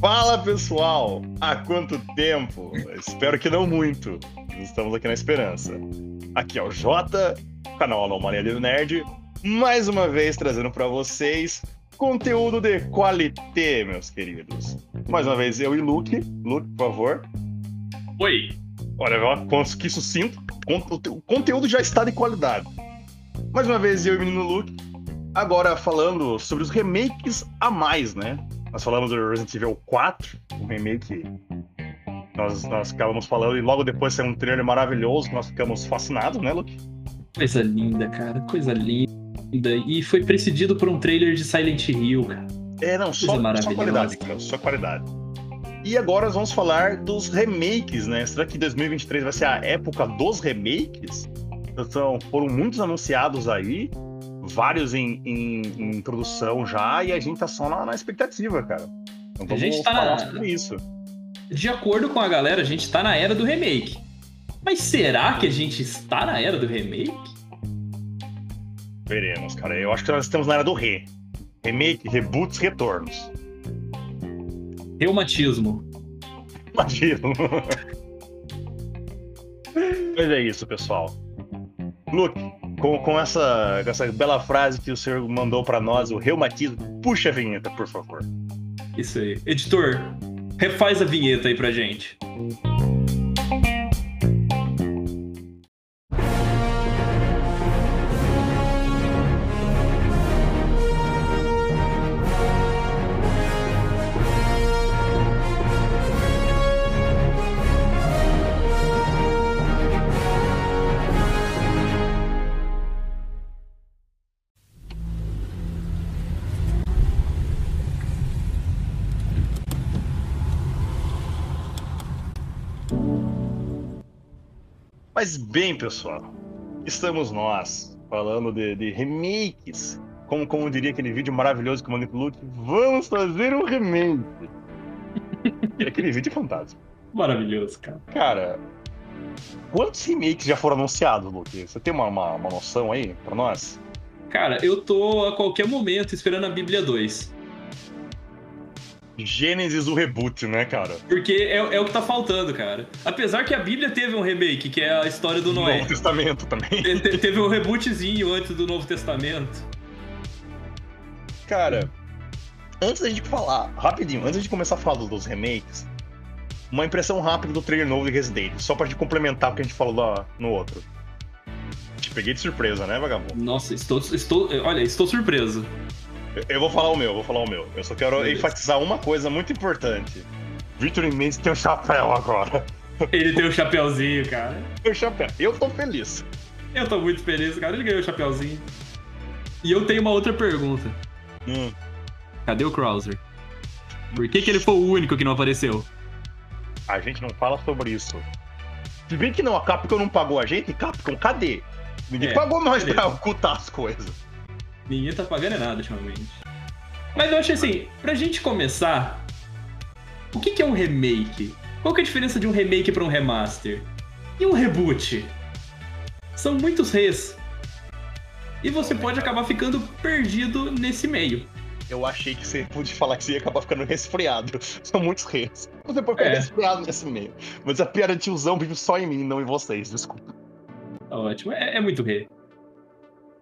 Fala pessoal! Há quanto tempo? Espero que não muito. Estamos aqui na esperança. Aqui é o Jota, canal Anomalia do Nerd, mais uma vez trazendo para vocês conteúdo de qualité, meus queridos. Mais uma vez eu e Luke. Luke, por favor. Oi. Olha, que sucinto. O conteúdo já está de qualidade. Mais uma vez eu e o menino Luke. Agora falando sobre os remakes a mais, né? Nós falamos do Resident Evil 4, um remake nós, nós ficávamos falando, e logo depois saiu um trailer maravilhoso que nós ficamos fascinados, né, Luke? Coisa linda, cara, coisa linda. E foi precedido por um trailer de Silent Hill, cara. É, não, só, só qualidade, cara, só qualidade. E agora nós vamos falar dos remakes, né? Será que 2023 vai ser a época dos remakes? Então, foram muitos anunciados aí, vários em, em, em produção já, e a gente tá só na, na expectativa, cara. Então vamos a gente tá falar na... sobre isso. De acordo com a galera, a gente tá na era do remake. Mas será que a gente está na era do remake? Veremos, cara. Eu acho que nós estamos na era do re. Remake, reboots, retornos. Reumatismo. Reumatismo. Mas é isso, pessoal. Luke, com, com essa, essa bela frase que o senhor mandou para nós, o reumatismo, puxa a vinheta, por favor. Isso aí. Editor, refaz a vinheta aí pra gente. Mas bem, pessoal, estamos nós falando de, de remakes. Como, como diria aquele vídeo maravilhoso que mandei pro Luke, vamos fazer um remake. aquele vídeo é fantástico. Maravilhoso, cara. Cara, quantos remakes já foram anunciados, Luke? Você tem uma, uma, uma noção aí pra nós? Cara, eu tô a qualquer momento esperando a Bíblia 2. Gênesis o reboot, né, cara? Porque é, é, o que tá faltando, cara. Apesar que a Bíblia teve um remake, que é a história do Noé. Novo Testamento também. Te, teve um rebootzinho antes do Novo Testamento. Cara, antes da gente falar, rapidinho, antes de começar a falar dos remakes, uma impressão rápida do trailer novo de Resident, só pra te complementar o que a gente falou lá no outro. Te peguei de surpresa, né, vagabundo? Nossa, estou, estou, olha, estou surpreso. Eu vou falar o meu, vou falar o meu. Eu só quero Beleza. enfatizar uma coisa muito importante. Victor Mendes tem um chapéu agora. Ele tem um chapéuzinho, cara. Tem um chapéu. Eu tô feliz. Eu tô muito feliz, cara. Ele ganhou o chapéuzinho. E eu tenho uma outra pergunta. Hum. Cadê o Krauser? Por que, que ele foi o único que não apareceu? A gente não fala sobre isso. Se bem que não, a Capcom não pagou a gente, Capcom, cadê? Ninguém é, pagou nós beleza. pra ocultar as coisas. Ninguém tá pagando nada ultimamente. Mas eu acho assim, pra gente começar, o que, que é um remake? Qual que é a diferença de um remake para um remaster? E um reboot? São muitos res. E você pode acabar ficando perdido nesse meio. Eu achei que você podia falar que você ia acabar ficando resfriado. São muitos reis. Você pode ficar é. resfriado nesse meio. Mas a piada de tiozão vive só em mim, não em vocês, desculpa. Ótimo, é, é muito rei.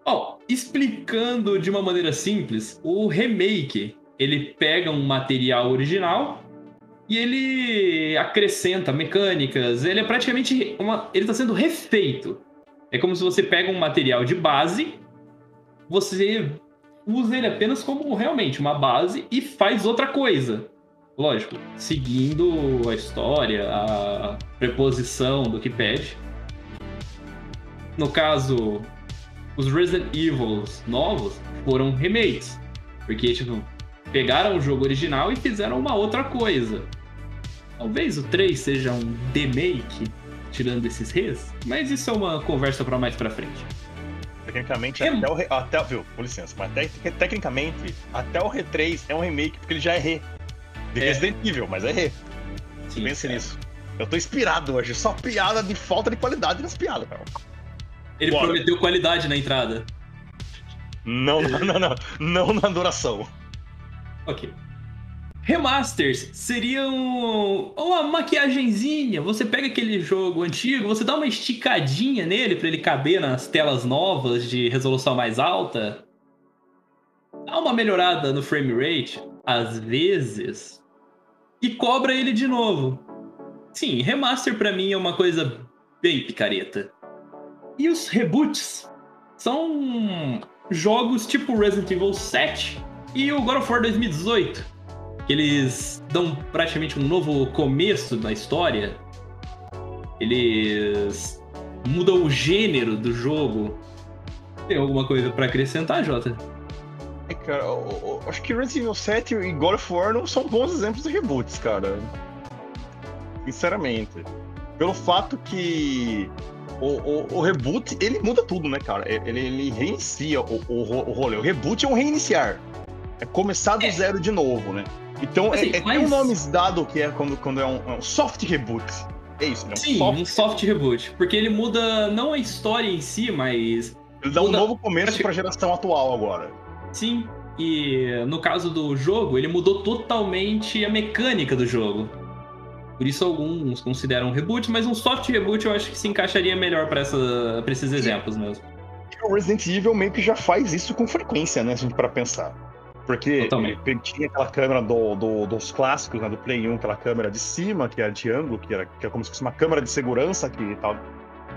Ó, explicando de uma maneira simples, o remake, ele pega um material original e ele acrescenta mecânicas, ele é praticamente uma, ele está sendo refeito. É como se você pega um material de base, você usa ele apenas como realmente uma base e faz outra coisa. Lógico, seguindo a história, a preposição do que pede. No caso, os Resident Evils novos foram remakes. Porque, tipo, pegaram o jogo original e fizeram uma outra coisa. Talvez o 3 seja um demake, tirando esses res, mas isso é uma conversa para mais pra frente. Tecnicamente, é... até o re... até, viu, com licença, mas te... tecnicamente, até o Re3 é um remake, porque ele já é re. De é. Resident Evil, mas é re. Sim, Pense é. nisso. Eu tô inspirado hoje, só piada de falta de qualidade nas piadas, cara. Ele Bora. prometeu qualidade na entrada. Não, não, não, não. Não na duração. Ok. Remasters seriam uma maquiagenzinha. Você pega aquele jogo antigo, você dá uma esticadinha nele para ele caber nas telas novas de resolução mais alta. Dá uma melhorada no frame rate, às vezes, e cobra ele de novo. Sim, remaster para mim é uma coisa bem picareta. E os reboots são jogos tipo Resident Evil 7 e o God of War 2018 que eles dão praticamente um novo começo na história. Eles mudam o gênero do jogo. Tem alguma coisa para acrescentar, Jota? É, cara, eu, eu, acho que Resident Evil 7 e God of War não são bons exemplos de reboots, cara. Sinceramente. Pelo fato que o, o, o, reboot, ele muda tudo, né, cara? Ele, ele reinicia o, o, o rolê. O reboot é um reiniciar. É começar do é. zero de novo, né? Então, assim, é, é mas... tem um nome dado que é quando, quando é um, é um soft reboot. É isso, né? Um Sim, soft... um soft reboot. Porque ele muda não a história em si, mas. Ele dá muda... um novo começo pra geração atual agora. Sim, e no caso do jogo, ele mudou totalmente a mecânica do jogo. Por isso alguns consideram um reboot, mas um soft reboot eu acho que se encaixaria melhor para esses exemplos mesmo. O Resident Evil meio que já faz isso com frequência, né, se a gente para pensar. Porque tinha aquela câmera do, do, dos clássicos, né, do Play 1, aquela câmera de cima, que era de ângulo, que era, que era como se fosse uma câmera de segurança que tava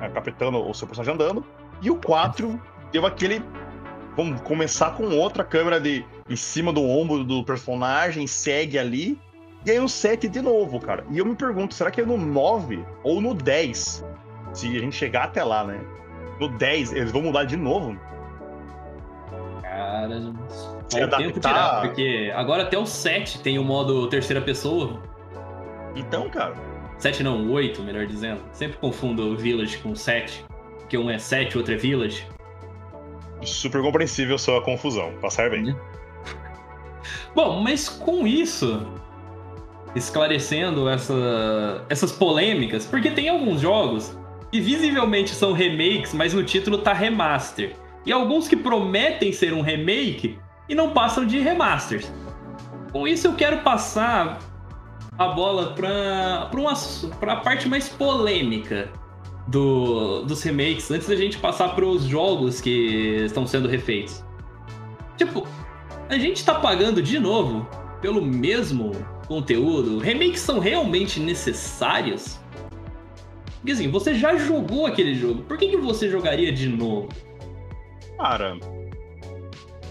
é, captando o seu personagem andando. E o 4 deu aquele. Vamos começar com outra câmera de em cima do ombro do personagem, segue ali. E aí no 7 de novo, cara. E eu me pergunto, será que é no 9 ou no 10? Se a gente chegar até lá, né? No 10, eles vão mudar de novo? Cara, se adaptar... tempo tirar, porque agora até o 7 tem o modo terceira pessoa. Então, cara. 7 não, 8, melhor dizendo. Sempre confundo o Village com 7. Porque um é 7, o outro é Village. Super compreensível sua confusão, passar bem. Bom, mas com isso, esclarecendo essa, essas polêmicas, porque tem alguns jogos que visivelmente são remakes, mas no título tá remaster. E alguns que prometem ser um remake e não passam de remasters. Com isso eu quero passar a bola para para a parte mais polêmica do, dos remakes, antes da gente passar para os jogos que estão sendo refeitos. Tipo, a gente está pagando de novo pelo mesmo conteúdo? Remakes são realmente necessários? Porque assim, você já jogou aquele jogo, por que, que você jogaria de novo? Cara,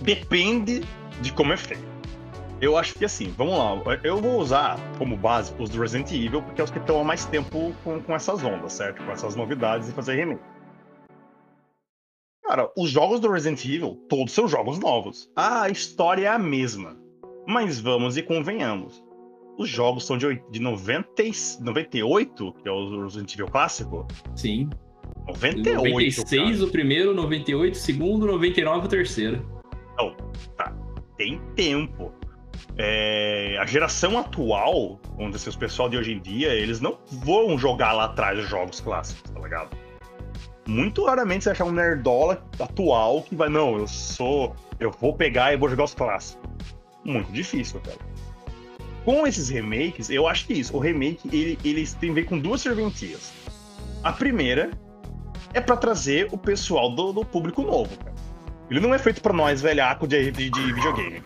depende de como é feito. Eu acho que assim, vamos lá, eu vou usar como base os do Resident Evil, porque é os que estão há mais tempo com, com essas ondas, certo? Com essas novidades e fazer remake. Cara, os jogos do Resident Evil, todos são jogos novos. Ah, a história é a mesma. Mas vamos e convenhamos. Os jogos são de, de 90, 98, que é o Resident Evil clássico. Sim. 98. 96 cara. o primeiro, 98 o segundo, 99 o terceiro. Não, tá. Tem tempo. É, a geração atual, vamos dizer, os pessoal de hoje em dia, eles não vão jogar lá atrás os jogos clássicos, tá ligado? Muito raramente você achar um nerdola atual que vai, não, eu sou. Eu vou pegar e vou jogar os clássicos. Muito difícil, cara. Com esses remakes, eu acho que isso. O remake, ele, eles tem a ver com duas serventias. A primeira é para trazer o pessoal do, do público novo, cara. Ele não é feito para nós, velhaco de, de, de videogame.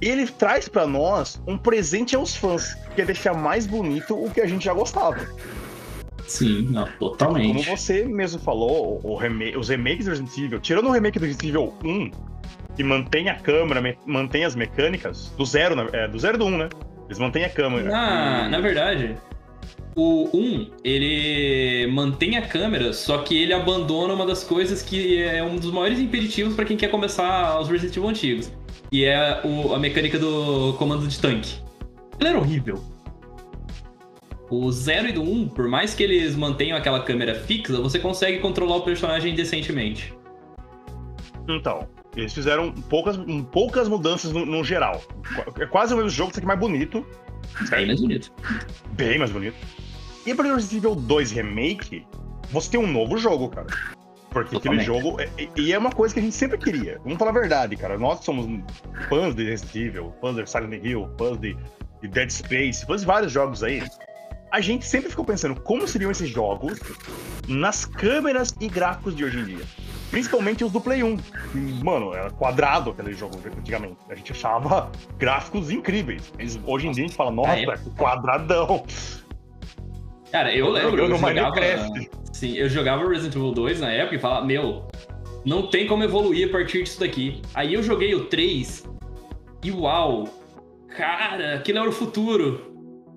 Ele traz para nós um presente aos fãs, que é deixar mais bonito o que a gente já gostava. Sim, não, totalmente. Como você mesmo falou, o, o os remakes do Resident Evil, tirando o remake do Resident Evil 1, que mantém a câmera, mantém as mecânicas, do zero, é, do zero do 1, né? Eles mantêm a câmera. Na, na verdade, o 1, ele mantém a câmera, só que ele abandona uma das coisas que é um dos maiores impeditivos para quem quer começar os Resident Evil antigos. E é o, a mecânica do comando de tanque. Ele era horrível. O 0 e do 1, por mais que eles mantenham aquela câmera fixa, você consegue controlar o personagem decentemente. Então, eles fizeram poucas, poucas mudanças no, no geral. É quase o mesmo jogo, só que mais bonito. Bem mais bonito. Bem mais bonito. E para Resident Evil 2 Remake, você tem um novo jogo, cara. Porque aquele jogo. E é uma coisa que a gente sempre queria. Vamos falar a verdade, cara. Nós somos fãs de Resident Evil, fãs de Silent Hill, fãs de, de Dead Space, fãs de vários jogos aí. A gente sempre ficou pensando como seriam esses jogos nas câmeras e gráficos de hoje em dia. Principalmente os do Play 1. Mano, era quadrado aquele jogo antigamente. A gente achava gráficos incríveis. Mas hoje em dia a gente fala, nossa, ah, é? quadradão. Cara, eu lembro, eu, eu jogava... Sim, eu jogava Resident Evil 2 na época e falava, meu, não tem como evoluir a partir disso daqui. Aí eu joguei o 3 e uau, cara, aquilo era o futuro.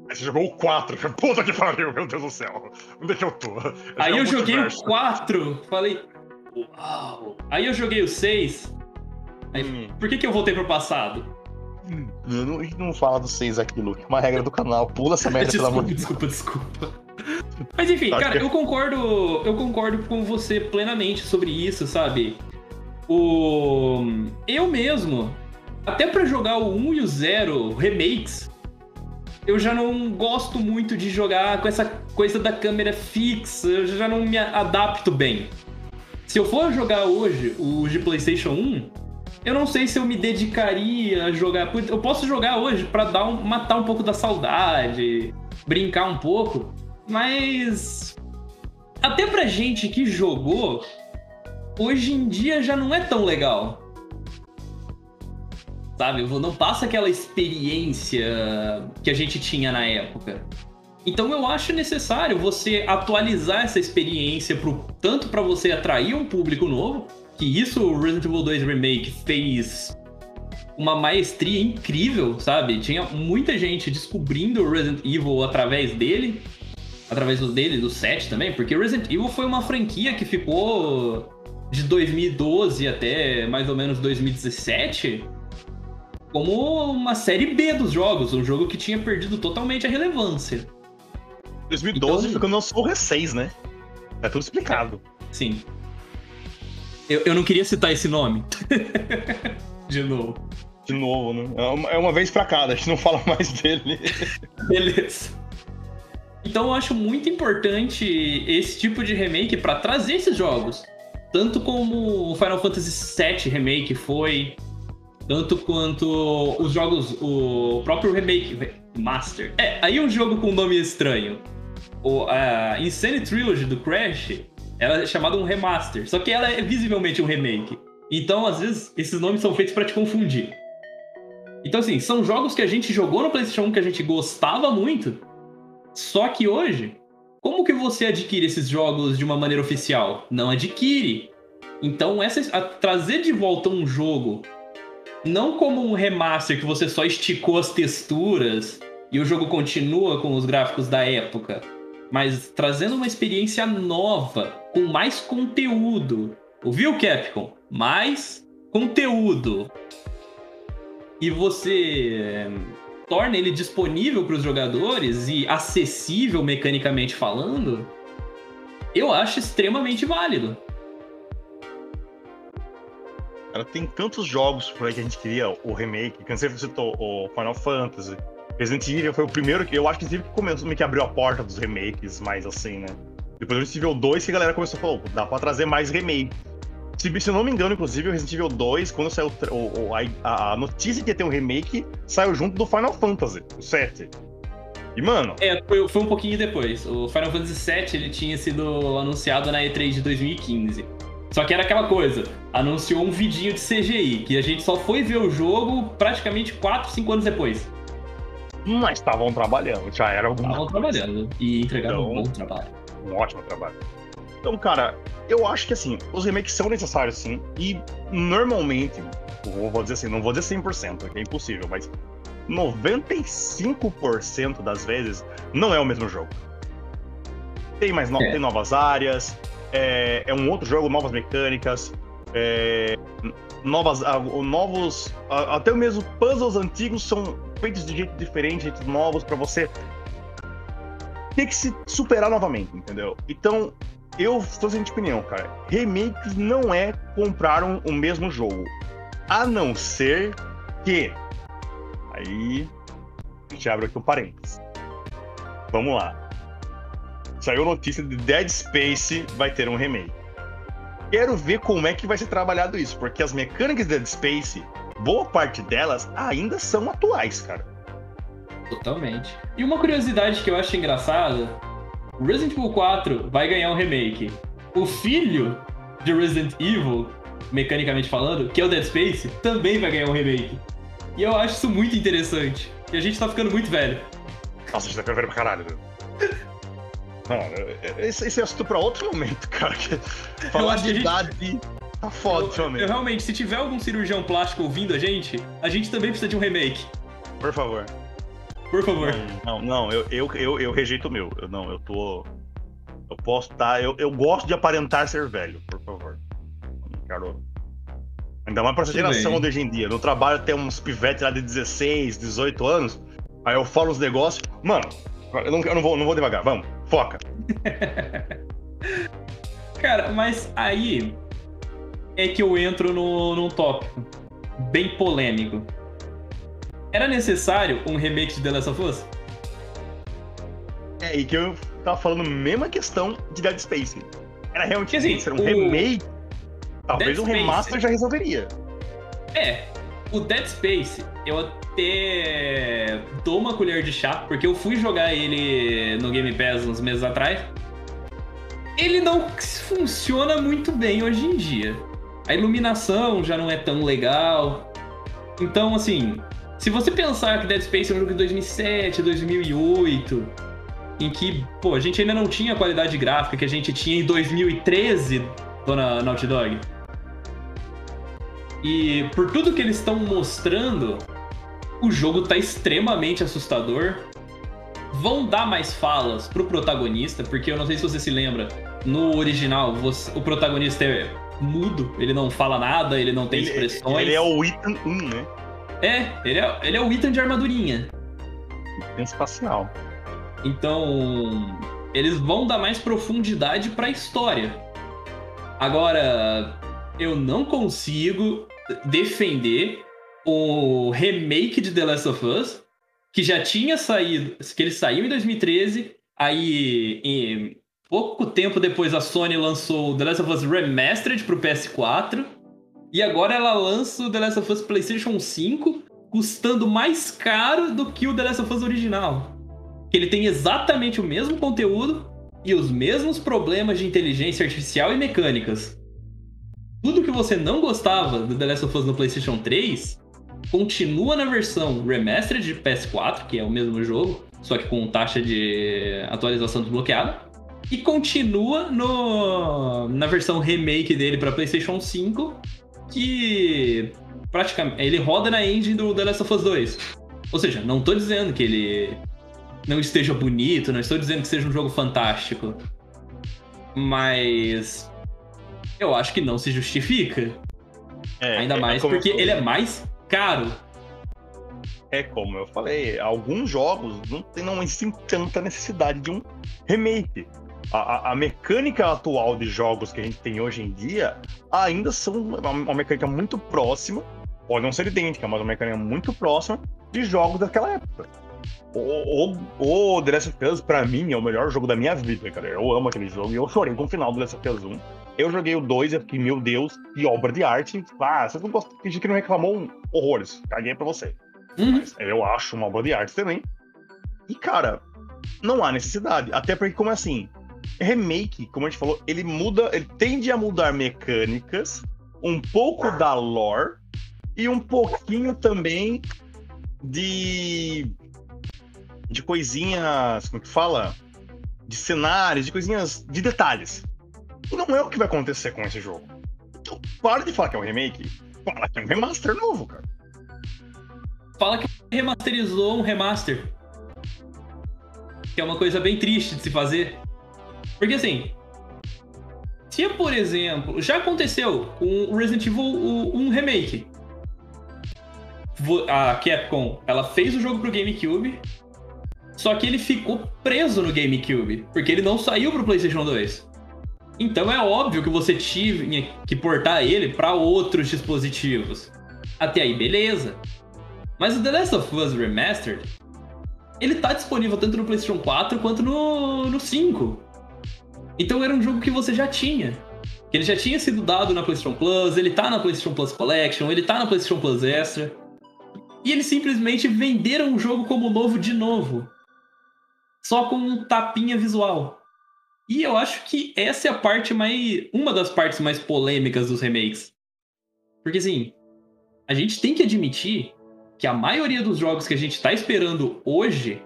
Aí você jogou o 4. Puta que pariu, meu Deus do céu. Onde é que eu tô? Aí eu joguei o 4. Falei, uau. Aí eu joguei o 6. Aí, hum. Por que, que eu voltei pro passado? Hum, não, a gente não fala do 6 aqui, Luke. Uma regra do canal. Pula essa merda, pelo amor de Deus. Desculpa, desculpa. Mas enfim, cara, eu concordo, eu concordo com você plenamente sobre isso, sabe? O eu mesmo, até para jogar o 1 e o 0 remakes, eu já não gosto muito de jogar com essa coisa da câmera fixa, eu já não me adapto bem. Se eu for jogar hoje o de PlayStation 1, eu não sei se eu me dedicaria a jogar. Eu posso jogar hoje para dar um, matar um pouco da saudade, brincar um pouco, mas até pra gente que jogou, hoje em dia já não é tão legal. Sabe? Não passa aquela experiência que a gente tinha na época. Então eu acho necessário você atualizar essa experiência pro, tanto para você atrair um público novo, que isso o Resident Evil 2 Remake fez uma maestria incrível, sabe? Tinha muita gente descobrindo o Resident Evil através dele através dele, do 7 também, porque Resident Evil foi uma franquia que ficou de 2012 até mais ou menos 2017 como uma série B dos jogos, um jogo que tinha perdido totalmente a relevância. 2012 então... quando lançou o R6, né? É tudo explicado. Sim. Eu, eu não queria citar esse nome. de novo. De novo, né? É uma, é uma vez pra cada, a gente não fala mais dele. Beleza. Então eu acho muito importante esse tipo de remake para trazer esses jogos. Tanto como o Final Fantasy VII Remake foi, tanto quanto os jogos, o próprio remake Master. É, aí um jogo com nome estranho. O a Insane Trilogy do Crash, ela é chamada um remaster, só que ela é visivelmente um remake. Então, às vezes, esses nomes são feitos para te confundir. Então, assim, são jogos que a gente jogou no PlayStation 1 que a gente gostava muito, só que hoje, como que você adquire esses jogos de uma maneira oficial? Não adquire. Então, essa, trazer de volta um jogo, não como um remaster que você só esticou as texturas e o jogo continua com os gráficos da época, mas trazendo uma experiência nova, com mais conteúdo. Ouviu, Capcom? Mais conteúdo. E você torna ele disponível para os jogadores e acessível mecanicamente falando, eu acho extremamente válido. Cara, tem tantos jogos por aí que a gente queria, o remake, que você citou o Final Fantasy. Resident Evil foi o primeiro que eu acho que que começou, meio que abriu a porta dos remakes, mais assim, né? Depois Resident Evil 2 que a galera começou a falar, dá pra trazer mais remake. Se, se eu não me engano, inclusive, o Resident Evil 2, quando saiu o, a, a, notícia que ia ter um remake, saiu junto do Final Fantasy, o 7. E, mano. É, foi, foi um pouquinho depois. O Final Fantasy 7 ele tinha sido anunciado na E3 de 2015. Só que era aquela coisa, anunciou um vidinho de CGI, que a gente só foi ver o jogo praticamente 4, 5 anos depois. Mas estavam trabalhando, já era alguma Estavam trabalhando e entregaram então, um bom trabalho. Um ótimo trabalho. Então, cara, eu acho que assim, os remakes são necessários sim, e normalmente, vou dizer assim, não vou dizer 100%, que é impossível, mas 95% das vezes não é o mesmo jogo. Tem mais no... é. tem novas áreas, é, é, um outro jogo, novas mecânicas, é, novas, novos, até mesmo puzzles antigos são feitos de jeito diferente, jeitos novos para você ter que se superar novamente, entendeu? Então, eu sou sem opinião, cara. Remakes não é comprar um, o mesmo jogo. A não ser que. Aí. A gente abre aqui um parênteses. Vamos lá. Saiu notícia de Dead Space vai ter um remake. quero ver como é que vai ser trabalhado isso, porque as mecânicas de Dead Space, boa parte delas ainda são atuais, cara. Totalmente. E uma curiosidade que eu acho engraçada: Resident Evil 4 vai ganhar um remake. O filho de Resident Evil, mecanicamente falando, que é o Dead Space, também vai ganhar um remake. E eu acho isso muito interessante. E a gente tá ficando muito velho. Nossa, a gente tá ficando velho pra caralho, velho. Não, esse, esse é assunto pra outro momento, cara. Falar de gente... idade tá foda, eu, eu, realmente, se tiver algum cirurgião plástico ouvindo a gente, a gente também precisa de um remake. Por favor. Por favor. Não, não, eu, eu, eu, eu rejeito o meu. Eu, não, eu tô. Eu posso estar. Tá, eu, eu gosto de aparentar ser velho, por favor. Quero. Ainda mais pra essa geração de hoje em dia. No trabalho tem uns pivetes lá de 16, 18 anos. Aí eu falo os negócios. Mano, eu não, eu não, vou, não vou devagar. Vamos, foca. Cara, mas aí é que eu entro no, num tópico bem polêmico. Era necessário um remake de The Last of Us? É, e que eu tava falando a mesma questão de Dead Space. Era realmente assim, um o... remake. Talvez Dead um remaster Space... já resolveria. É, o Dead Space, eu até dou uma colher de chá, porque eu fui jogar ele no Game Pass uns meses atrás. Ele não funciona muito bem hoje em dia. A iluminação já não é tão legal. Então, assim, se você pensar que Dead Space é um jogo de 2007, 2008, em que, pô, a gente ainda não tinha a qualidade gráfica que a gente tinha em 2013, dona Naughty Dog. E por tudo que eles estão mostrando, o jogo tá extremamente assustador. Vão dar mais falas pro protagonista, porque eu não sei se você se lembra, no original você, o protagonista é mudo, ele não fala nada, ele não tem ele, expressões. Ele é o Ethan 1, né? É, ele é, ele é o Ethan de armadurinha. Ethan espacial. Então, eles vão dar mais profundidade para a história. Agora, eu não consigo defender o remake de The Last of Us, que já tinha saído, que ele saiu em 2013, aí em pouco tempo depois a Sony lançou The Last of Us Remastered para o PS4 e agora ela lança o The Last of Us PlayStation 5 custando mais caro do que o The Last of Us original. Ele tem exatamente o mesmo conteúdo e os mesmos problemas de inteligência artificial e mecânicas. Tudo que você não gostava do The Last of Us no PlayStation 3 continua na versão remastered de PS4, que é o mesmo jogo, só que com taxa de atualização desbloqueada, e continua no, na versão remake dele para PlayStation 5, que praticamente ele roda na engine do The Last of Us 2. Ou seja, não tô dizendo que ele não esteja bonito, não estou dizendo que seja um jogo fantástico. Mas eu acho que não se justifica. É, Ainda é, mais é porque ele é mais caro. É como eu falei, alguns jogos não tem não existem tanta necessidade de um remake. A, a, mecânica atual de jogos que a gente tem hoje em dia ainda são uma, uma mecânica muito próxima, pode não ser idêntica, mas uma mecânica muito próxima de jogos daquela época. O, o, o The Last of Us, pra mim, é o melhor jogo da minha vida, cara. Eu amo aquele jogo e eu chorei com o final do The Last of Us 1. Eu joguei o 2 e fiquei, meu Deus, que obra de arte. Ah, você não gosta de que não reclamou horrores. Caguei pra você. Uhum. Mas eu acho uma obra de arte também. E, cara, não há necessidade. Até porque, como assim, remake, como a gente falou, ele muda, ele tende a mudar mecânicas, um pouco da lore e um pouquinho também de de coisinhas, como que fala? De cenários, de coisinhas, de detalhes. E não é o que vai acontecer com esse jogo. Então, para de falar que é um remake, fala que é um remaster novo, cara. Fala que remasterizou um remaster. Que é uma coisa bem triste de se fazer. Porque assim, se por exemplo, já aconteceu com o Resident Evil um remake. A Capcom, ela fez o jogo pro GameCube, só que ele ficou preso no GameCube, porque ele não saiu pro PlayStation 2. Então é óbvio que você tinha que portar ele para outros dispositivos. Até aí, beleza. Mas o The Last of Us Remastered, ele tá disponível tanto no PlayStation 4 quanto no, no 5. Então era um jogo que você já tinha. que ele já tinha sido dado na PlayStation Plus, ele tá na PlayStation Plus Collection, ele tá na PlayStation Plus Extra. E eles simplesmente venderam o jogo como novo de novo. Só com um tapinha visual. E eu acho que essa é a parte mais. Uma das partes mais polêmicas dos remakes. Porque assim, a gente tem que admitir que a maioria dos jogos que a gente tá esperando hoje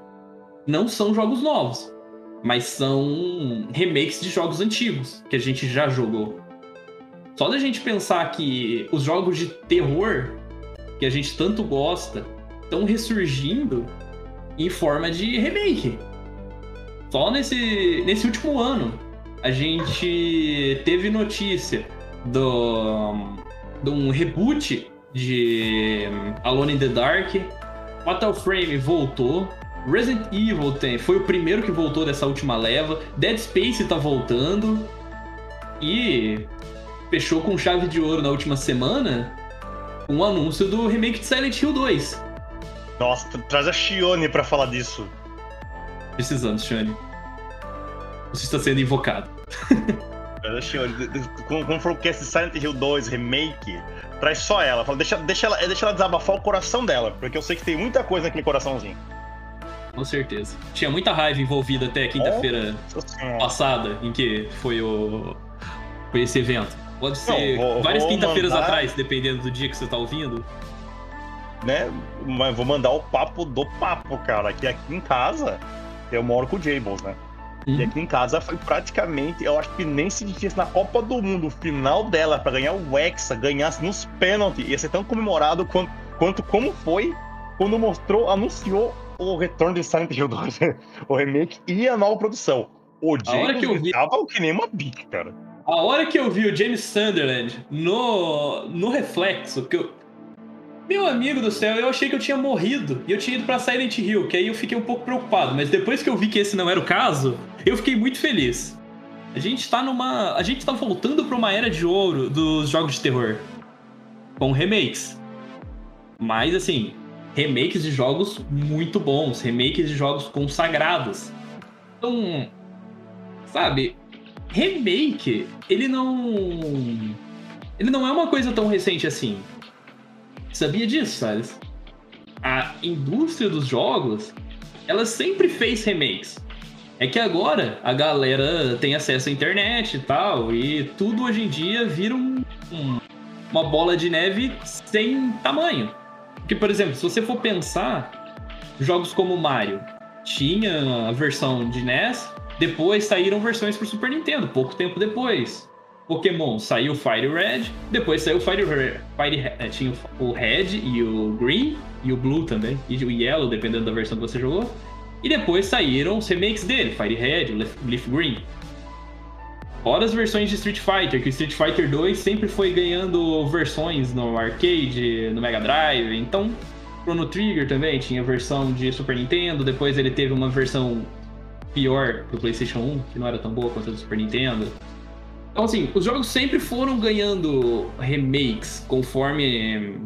não são jogos novos mas são remakes de jogos antigos que a gente já jogou. Só da gente pensar que os jogos de terror que a gente tanto gosta estão ressurgindo em forma de remake. Só nesse, nesse último ano a gente teve notícia do, de um reboot de Alone in the Dark. Fatal Frame voltou. Resident Evil tem, foi o primeiro que voltou dessa última leva. Dead Space tá voltando. E fechou com chave de ouro na última semana um anúncio do remake de Silent Hill 2. Nossa, traz a Shione pra falar disso. Precisamos, Shione. Você está sendo invocado. Traz a Shione. Quando for o cast Silent Hill 2 remake, traz só ela. Fala, deixa, deixa, ela. deixa ela desabafar o coração dela, porque eu sei que tem muita coisa naquele coraçãozinho. Com certeza. Tinha muita raiva envolvida até quinta-feira passada, em que foi o. Foi esse evento. Pode ser Não, vou, várias quinta-feiras mandar... atrás, dependendo do dia que você tá ouvindo. Né? Mas vou mandar o papo do papo, cara. Que aqui em casa eu moro com o Jables, né? Uhum. E aqui em casa foi praticamente, eu acho que nem se tivesse na Copa do Mundo, o final dela para ganhar o Hexa, ganhasse nos pênaltis, ia ser tão comemorado quanto, quanto como foi quando mostrou, anunciou o retorno de Silent Hill 2, o remake e a nova produção. O James que eu vi... tava que nem uma bica, cara. A hora que eu vi o James Sunderland no, no reflexo, que eu... Meu amigo do céu, eu achei que eu tinha morrido e eu tinha ido pra Silent Hill, que aí eu fiquei um pouco preocupado, mas depois que eu vi que esse não era o caso, eu fiquei muito feliz. A gente tá numa. A gente tá voltando pra uma era de ouro dos jogos de terror. Com remakes. Mas assim, remakes de jogos muito bons, remakes de jogos consagrados. Então, sabe, remake, ele não ele não é uma coisa tão recente assim. Sabia disso, Salles? A indústria dos jogos, ela sempre fez remakes. É que agora a galera tem acesso à internet e tal, e tudo hoje em dia vira um, um, uma bola de neve sem tamanho. Porque, por exemplo, se você for pensar, jogos como Mario tinha a versão de NES, depois saíram versões para Super Nintendo, pouco tempo depois. Pokémon saiu Fire Red, depois saiu Fire Red. Fire, é, tinha o Red e o Green, e o Blue também, e o Yellow, dependendo da versão que você jogou. E depois saíram os remakes dele, Fire Red, Leaf Green. Fora as versões de Street Fighter, que o Street Fighter 2 sempre foi ganhando versões no arcade, no Mega Drive. Então, Chrono Trigger também tinha versão de Super Nintendo, depois ele teve uma versão pior pro PlayStation 1, que não era tão boa quanto a do Super Nintendo. Então, assim, os jogos sempre foram ganhando remakes conforme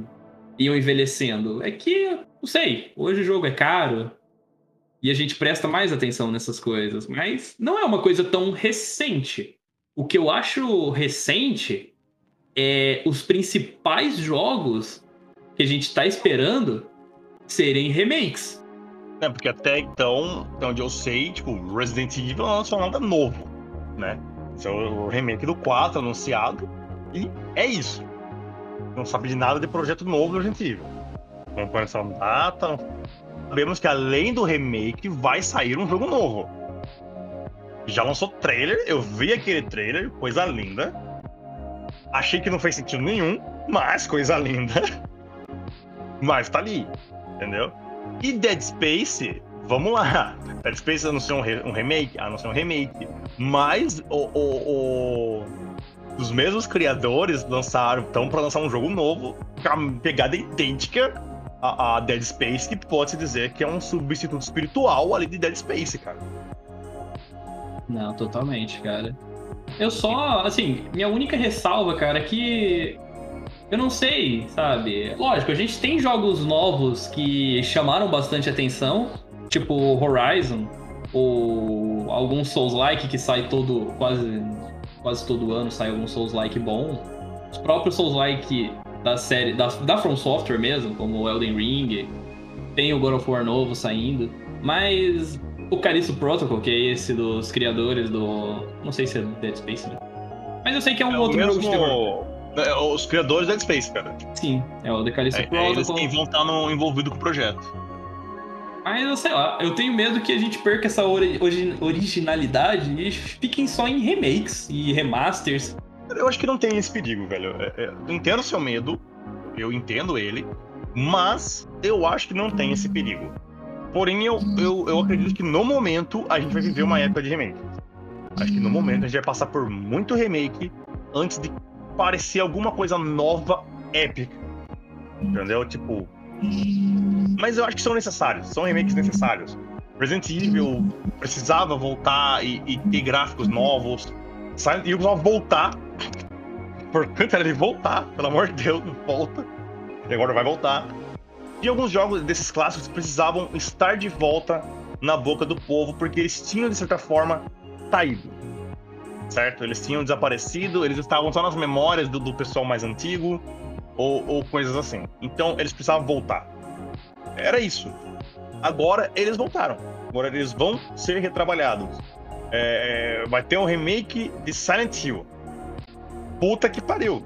iam envelhecendo. É que, não sei, hoje o jogo é caro e a gente presta mais atenção nessas coisas, mas não é uma coisa tão recente. O que eu acho recente é os principais jogos que a gente tá esperando serem remakes. É, porque até então, até onde eu sei, tipo, Resident Evil não lançou nada novo, né? Esse é o remake do 4 anunciado e é isso. Não sabe de nada de projeto novo do Resident Evil. Não põe essa data. Sabemos que além do remake vai sair um jogo novo já lançou trailer, eu vi aquele trailer, coisa linda. Achei que não fez sentido nenhum, mas coisa linda. mas tá ali, entendeu? E Dead Space, vamos lá. Dead Space anunciou um, re um remake, anunciou um remake. Mas o, o, o, os mesmos criadores lançaram, estão para lançar um jogo novo, com a pegada idêntica a, Dead Space, que pode se dizer que é um substituto espiritual ali de Dead Space, cara. Não, totalmente, cara. Eu só, assim, minha única ressalva, cara, é que eu não sei, sabe? Lógico, a gente tem jogos novos que chamaram bastante atenção, tipo Horizon, ou algum Souls-like que sai todo quase quase todo ano sai algum Souls-like bom. Os próprios Souls-like da série, da, da From Software mesmo, como Elden Ring, tem o God of War novo saindo. Mas o Callisto Protocol, que é esse dos criadores do. Não sei se é Dead Space, né? Mas eu sei que é um É o outro jogo de mesmo- terror. é, Os criadores da Dead Space, cara. Sim, é o The Callisto É, é eles Protocol. que vão estar no, envolvidos com o projeto. Mas eu sei lá, eu tenho medo que a gente perca essa ori- origi- originalidade e fiquem só em remakes e remasters. Eu acho que não tem esse perigo, velho. É, eu entendo o seu medo, eu entendo ele, mas eu acho que não tem esse perigo. Porém, eu, eu, eu acredito que no momento a gente vai viver uma época de remake. Acho que no momento a gente vai passar por muito remake antes de parecer alguma coisa nova, épica. Entendeu? Tipo. Mas eu acho que são necessários, são remakes necessários. Resident Evil precisava voltar e, e ter gráficos novos. Silent Hill precisava voltar. Importante era ele voltar, pelo amor de Deus, volta. E agora vai voltar. E alguns jogos desses clássicos precisavam estar de volta na boca do povo, porque eles tinham, de certa forma, saído. Certo? Eles tinham desaparecido, eles estavam só nas memórias do, do pessoal mais antigo, ou, ou coisas assim. Então, eles precisavam voltar. Era isso. Agora, eles voltaram. Agora, eles vão ser retrabalhados. É, vai ter um remake de Silent Hill. Puta que pariu.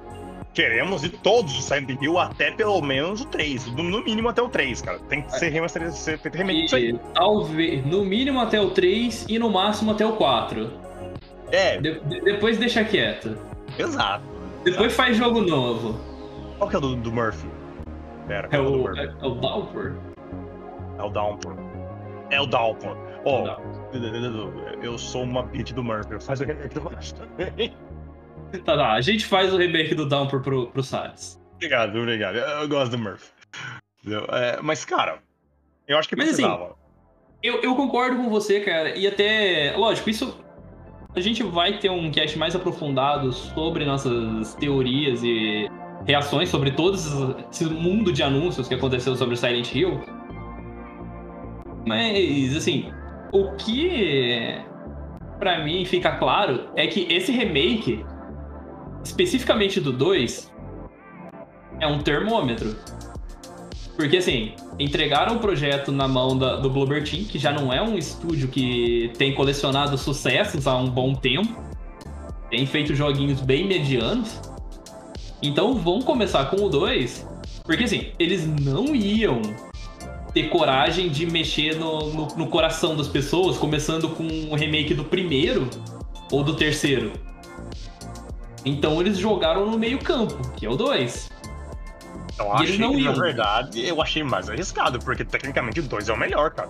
Queremos de todos os Silent Hill até pelo menos o 3. No, mínimo até o 3, cara. Tem que ser remasterizado, ser feito remake disso aí. Talvez, no mínimo até o 3 e no máximo até o 4. É, De- de- depois deixa quieto. exato. Depois faz jogo novo. Qual que é o do, do Murphy? Pera, É do o, Murphy? é, é o Downpour. É o Downpour. É o Downpour. Ó, Não. eu sou uma bitch do Murphy. Faz o do Murphy também. Tá, tá. A gente faz o remake do Downpour pro, pro Salles. Obrigado, obrigado. Eu, eu gosto do Murphy. Entendeu? É, mas, cara, eu acho que Mas, assim, precisava. Eu, eu concordo com você, cara. E até. Lógico, isso. A gente vai ter um cast mais aprofundado sobre nossas teorias e reações sobre todo esse- mundo de anúncios que aconteceu sobre Silent Hill. Mas, assim, o que pra mim fica claro é que esse remake, especificamente do 2, é um termômetro. Porque, assim, entregaram o projeto na mão da- do Bloober Team, que já não é um estúdio que tem colecionado sucessos há um bom tempo. Tem feito joguinhos bem medianos. Então vão começar com o 2. Porque, assim, eles não iam ter coragem de mexer no, no, no coração das pessoas, começando com o remake do primeiro ou do terceiro. Então eles jogaram no meio campo, que é o 2. Eu e eles achei, não na iam. verdade, eu achei mais arriscado, porque tecnicamente o 2 é o melhor, cara.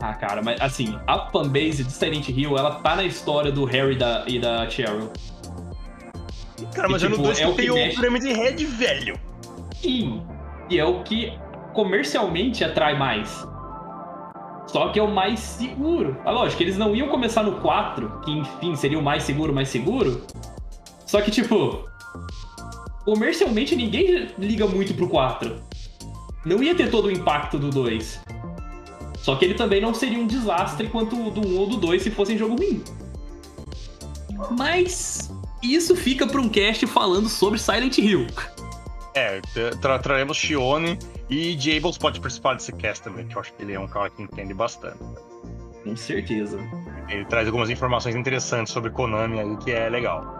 Ah, cara, mas assim, a fanbase de Silent Hill, ela tá na história do Harry da- e da Cheryl. Cara, E, mas eu tipo, no 2 é o tem que o. Pyramid Head, velho. Sim, e é o que comercialmente atrai mais. Só que é o mais seguro. Ah, lógico, eles não iam começar no 4, que enfim seria o mais seguro, mais seguro. Só que, tipo, comercialmente ninguém liga muito pro 4. Não ia ter todo o impacto do 2. Só que ele também não seria um desastre quanto o do 1 ou do 2 se fosse jogo ruim. Mas isso fica pra um cast falando sobre Silent Hill. É, tra traremos Shione e Jables pode participar desse cast também, que eu acho que ele é um cara que entende bastante. Com certeza. Ele traz algumas informações interessantes sobre Konami aí, que é legal.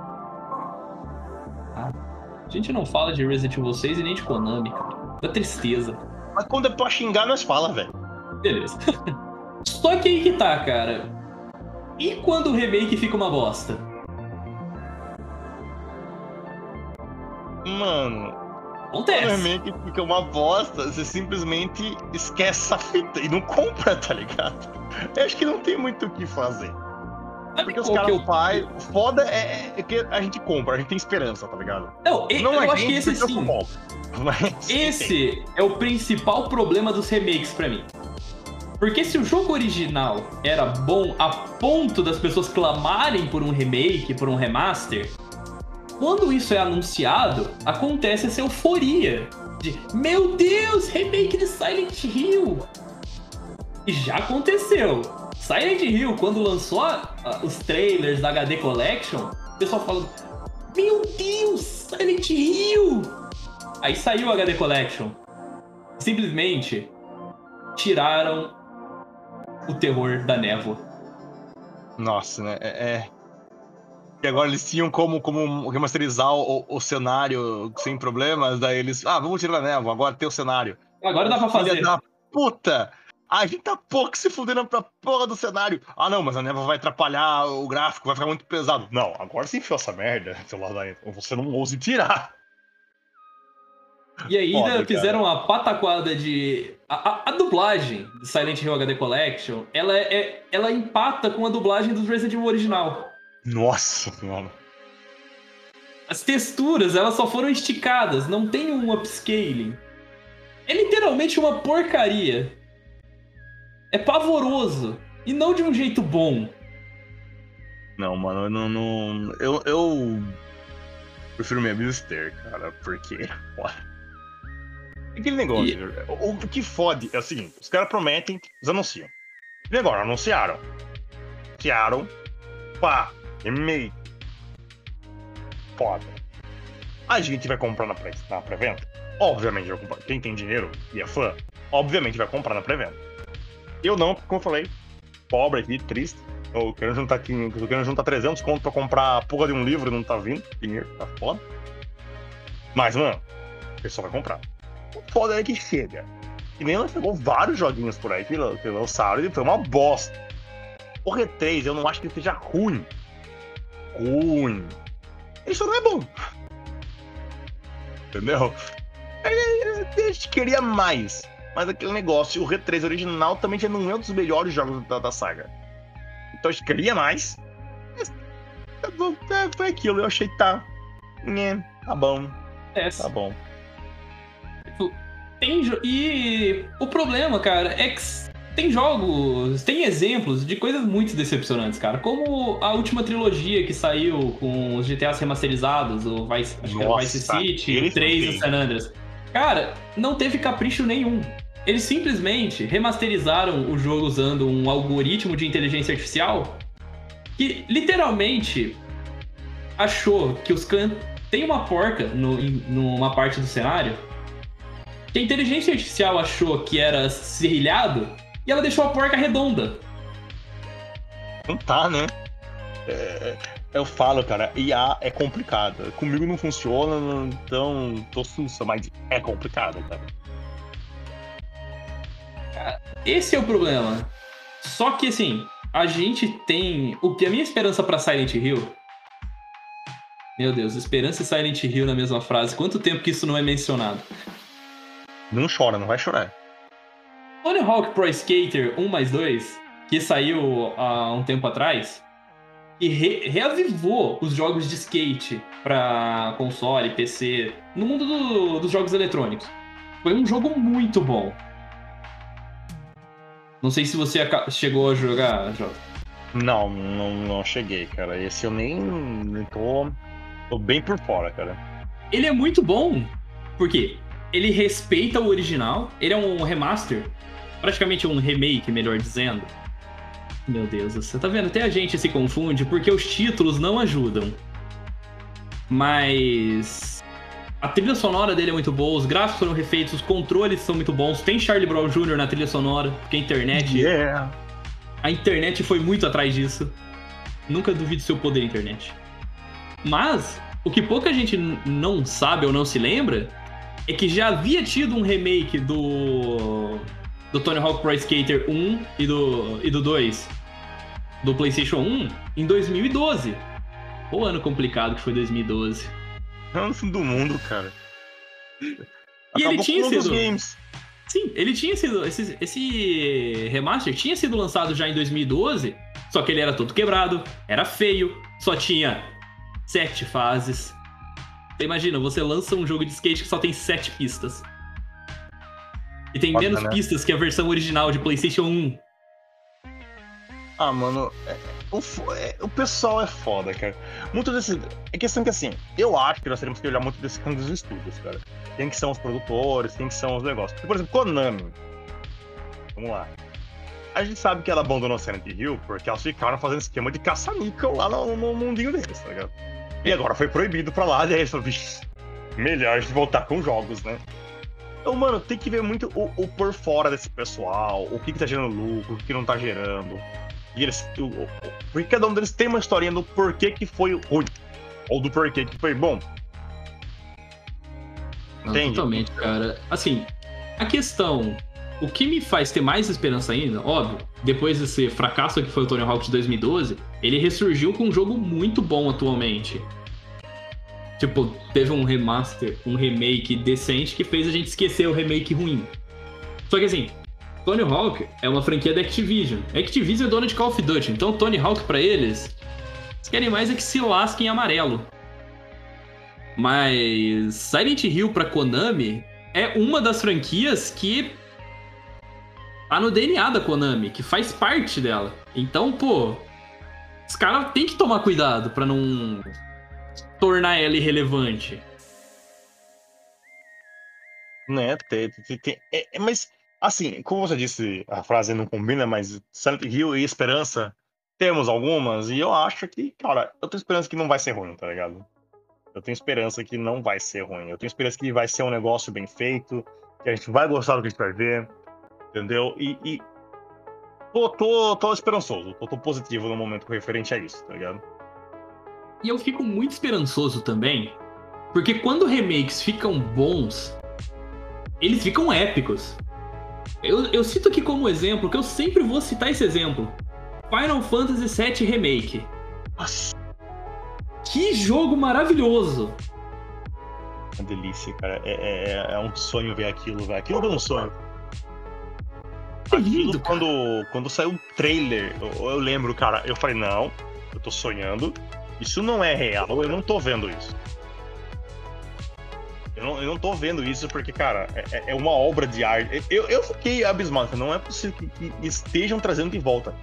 A gente não fala de Resident Evil 6 e nem de Konami, cara. Da tristeza. Mas quando é pra xingar, nós fala, velho. Beleza. Só que aí que tá, cara. E quando o remake fica uma bosta? Mano, quando o Acontece. remake fica uma bosta, você simplesmente esquece essa fita e não compra, tá ligado? Eu acho que não tem muito o que fazer. Sabe Porque os caras eu- fazem. O foda é, é que a gente compra, a gente tem esperança, tá ligado? Não, e- não eu é acho que esse sim. compro. Mas, Esse é o principal problema dos remakes pra mim. Porque se o jogo original era bom a ponto das pessoas clamarem por um remake, por um remaster, quando isso é anunciado, acontece essa euforia de Meu Deus, remake de Silent Hill! E já aconteceu. Silent Hill, quando lançou a- a- os trailers da HD Collection, O pessoal falando: Meu Deus, Silent Hill! Aí saiu o HD Collection. Simplesmente tiraram o terror da névoa. Nossa, né? É. é... E agora eles tinham como, como remasterizar o, o, cenário sem problemas, daí eles. Ah, vamos tirar a névoa, agora tem o cenário. Agora dá pra fazer. Filha da puta! A gente tá pouco se fudendo pra porra do cenário. Ah, não, mas a névoa vai atrapalhar o gráfico, vai ficar muito pesado. Não, agora você enfiou essa merda, seu lado você não ouse tirar. E ainda Foda, fizeram cara. a pataquada de. A, a, a, dublagem de Silent Hill HD Collection, ela, é, é, ela empata com a dublagem do Resident Evil original. Nossa, mano. As texturas, elas só foram esticadas, não tem um upscaling. É literalmente uma porcaria. É pavoroso. E não de um jeito bom. Não, mano, eu não. não eu, eu prefiro me abster, cara, porque. Aquele negócio, e... o, o, que fode é o seguinte: os caras prometem, eles anunciam. E agora, anunciaram. Anunciaram. Pá, e-mail. Foda. A gente vai comprar na pré-venda? Pré obviamente vai comprar. Quem tem dinheiro e é fã, obviamente vai comprar na pré-venda. Eu não, como eu falei, pobre aqui, triste. Eu quero juntar aqui, eu quero juntar 300 conto pra comprar a porra de um livro não tá vindo. Dinheiro, tá foda. Mas, mano, o pessoal vai comprar. O foda é que chega. E nem ela pegou vários joguinhos por aí que, que lançaram e foi uma bosta. O R3 eu não acho que ele seja ruim. Ruim. Ele só não é bom. Entendeu? A gente queria mais. Mas aquele negócio, o R3 original também já não é um dos melhores jogos da, da saga. Então gente queria mais. Mas, é, foi aquilo, eu achei que tá. É, tá bom. É. Tá bom. Tem e o problema, cara, é que tem jogos, tem exemplos de coisas muito decepcionantes, cara. Como a última trilogia que saiu com os GTAs remasterizados, o Vice, Nossa, Vice City, o 3 e o San Andreas. Cara, não teve capricho nenhum. Eles simplesmente remasterizaram o jogo usando um algoritmo de inteligência artificial que literalmente achou que os can... tem uma porca no, em, numa parte do cenário que a inteligência artificial achou que era serrilhado e ela deixou a porca redonda. Não tá, né? É, eu falo, cara, IA é complicado. Comigo não funciona, então tô sussa, mas é complicado, cara. Esse é o problema. Só que assim, a gente tem. O que a minha esperança para Silent Hill. Meu Deus, esperança e Silent Hill na mesma frase. Quanto tempo que isso não é mencionado? Não chora, não vai chorar. Tony Hawk Pro Skater 1 mais 2, que saiu há um tempo atrás, e re reavivou os jogos de skate para console, PC, no mundo do, dos jogos eletrônicos. Foi um jogo muito bom. Não sei se você chegou a jogar, Jota. Não, não, não cheguei, cara. Esse eu nem, nem tô, tô bem por fora, cara. Ele é muito bom, porque ele respeita o original, ele é um remaster, praticamente um remake, melhor dizendo. Meu Deus, você tá vendo? Até a gente se confunde porque os títulos não ajudam. Mas a trilha sonora dele é muito boa, os gráficos foram refeitos, os controles são muito bons. Tem Charlie Brown Jr. na trilha sonora, porque a internet. Yeah. A internet foi muito atrás disso. Nunca duvido seu poder, internet. Mas, o que pouca gente não sabe ou não se lembra é que já havia tido um remake do do Tony Hawk Pro Skater 1 e do, e do 2 do PlayStation 1 em 2012. O ano complicado que foi 2012. Fim do mundo, cara. E ele tinha sido. Games. Sim, ele tinha sido. Esse, esse remaster tinha sido lançado já em 2012, só que ele era todo quebrado, era feio, só tinha sete fases. Você imagina, você lança um jogo de skate que só tem sete pistas. E tem Foda, menos né? pistas que a versão original de PlayStation 1. Ah, mano, é, o, é, o pessoal é foda, cara. Muito desse. É questão que assim, eu acho que nós teríamos que olhar muito desse canto dos estúdios, cara. Quem que são os produtores, quem que são os negócios. Por exemplo, Konami. Vamos lá. A gente sabe que ela abandonou Silent Hill porque elas ficaram fazendo esquema de caça-níquel lá no, no, mundinho deles, tá ligado? E agora foi proibido pra lá, e aí ele falou, "Vixe, melhor gente voltar com jogos, né? Então, mano, tem que ver muito o, o por fora desse pessoal, o que, que tá gerando lucro, o que não tá gerando. E eles. Porque cada um deles tem uma historinha do porquê que foi ruim. Ou do porquê que foi bom. Não, Entende? totalmente, cara. Assim, a questão. O que me faz ter mais esperança ainda, óbvio, depois desse fracasso que foi o Tony Hawk de 2012, ele ressurgiu com um jogo muito bom atualmente. Tipo, teve um remaster, um remake decente que fez a gente esquecer o remake ruim. Só que assim, Tony Hawk é uma franquia da Activision. A Activision é dona de Call of Duty, então Tony Hawk pra eles, eles querem mais é que se lasquem em amarelo. Mas Silent Hill pra Konami é uma das franquias que tá no DNA da Konami, que faz parte dela. Então, pô, os caras têm que tomar cuidado pra não tornar ela irrelevante. Né? Tem, tem- tem- é- é- mas, assim, como você disse, a frase não combina, mas Silent Hill e Esperança, temos algumas, e eu acho que, cara, eu tenho esperança que não vai ser ruim, tá ligado? Eu tenho esperança que não vai ser ruim. Eu tenho esperança que vai ser um negócio bem feito, que a gente vai gostar do que a gente vai ver, entendeu? E. e tô, tô, tô esperançoso, tô, tô positivo no momento referente a isso, tá ligado? E eu fico muito esperançoso também, porque quando remakes ficam bons, eles ficam épicos. Eu, eu cito aqui como exemplo, que eu sempre vou citar esse exemplo: Final Fantasy VII Remake. Nossa, Que jogo maravilhoso! uma delícia, cara. É, é, é um sonho ver aquilo, velho. Aquilo é um sonho. Aquilo, lindo, cara. quando, quando saiu o trailer, eu, eu lembro, cara, eu falei, não, eu tô sonhando. Isso não é real, eu não tô vendo isso. Eu não, eu não tô vendo isso porque, cara, é, é uma obra de arte. Eu, eu fiquei abismado, não é possível que, que estejam trazendo de volta.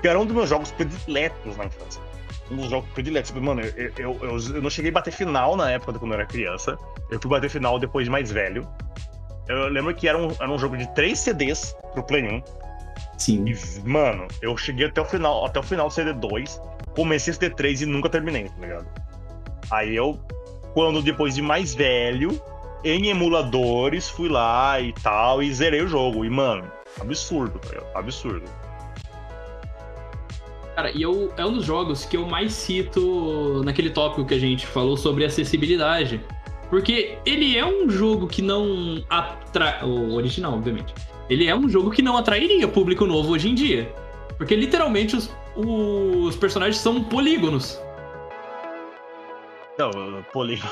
Que era um dos meus jogos prediletos na infância. Um dos jogos prediletos. Mano, eu, eu, eu, eu não cheguei a bater final na época quando eu era criança. Eu fui bater final depois de mais velho. Eu lembro que era um, era um jogo de três CDs pro Play 1. Sim. E, mano, eu cheguei até o final, até o final do CD2, comecei CD3 e nunca terminei, tá ligado? Aí eu, quando depois de mais velho, em emuladores, fui lá e tal, e zerei o jogo. E, mano, absurdo? Absurdo. Cara, e eu, é um dos jogos que eu mais cito naquele tópico que a gente falou sobre acessibilidade. Porque ele é um jogo que não atrai. O original, obviamente. Ele é um jogo que não atrairia público novo hoje em dia. Porque literalmente os, os personagens são polígonos. Não, polígono.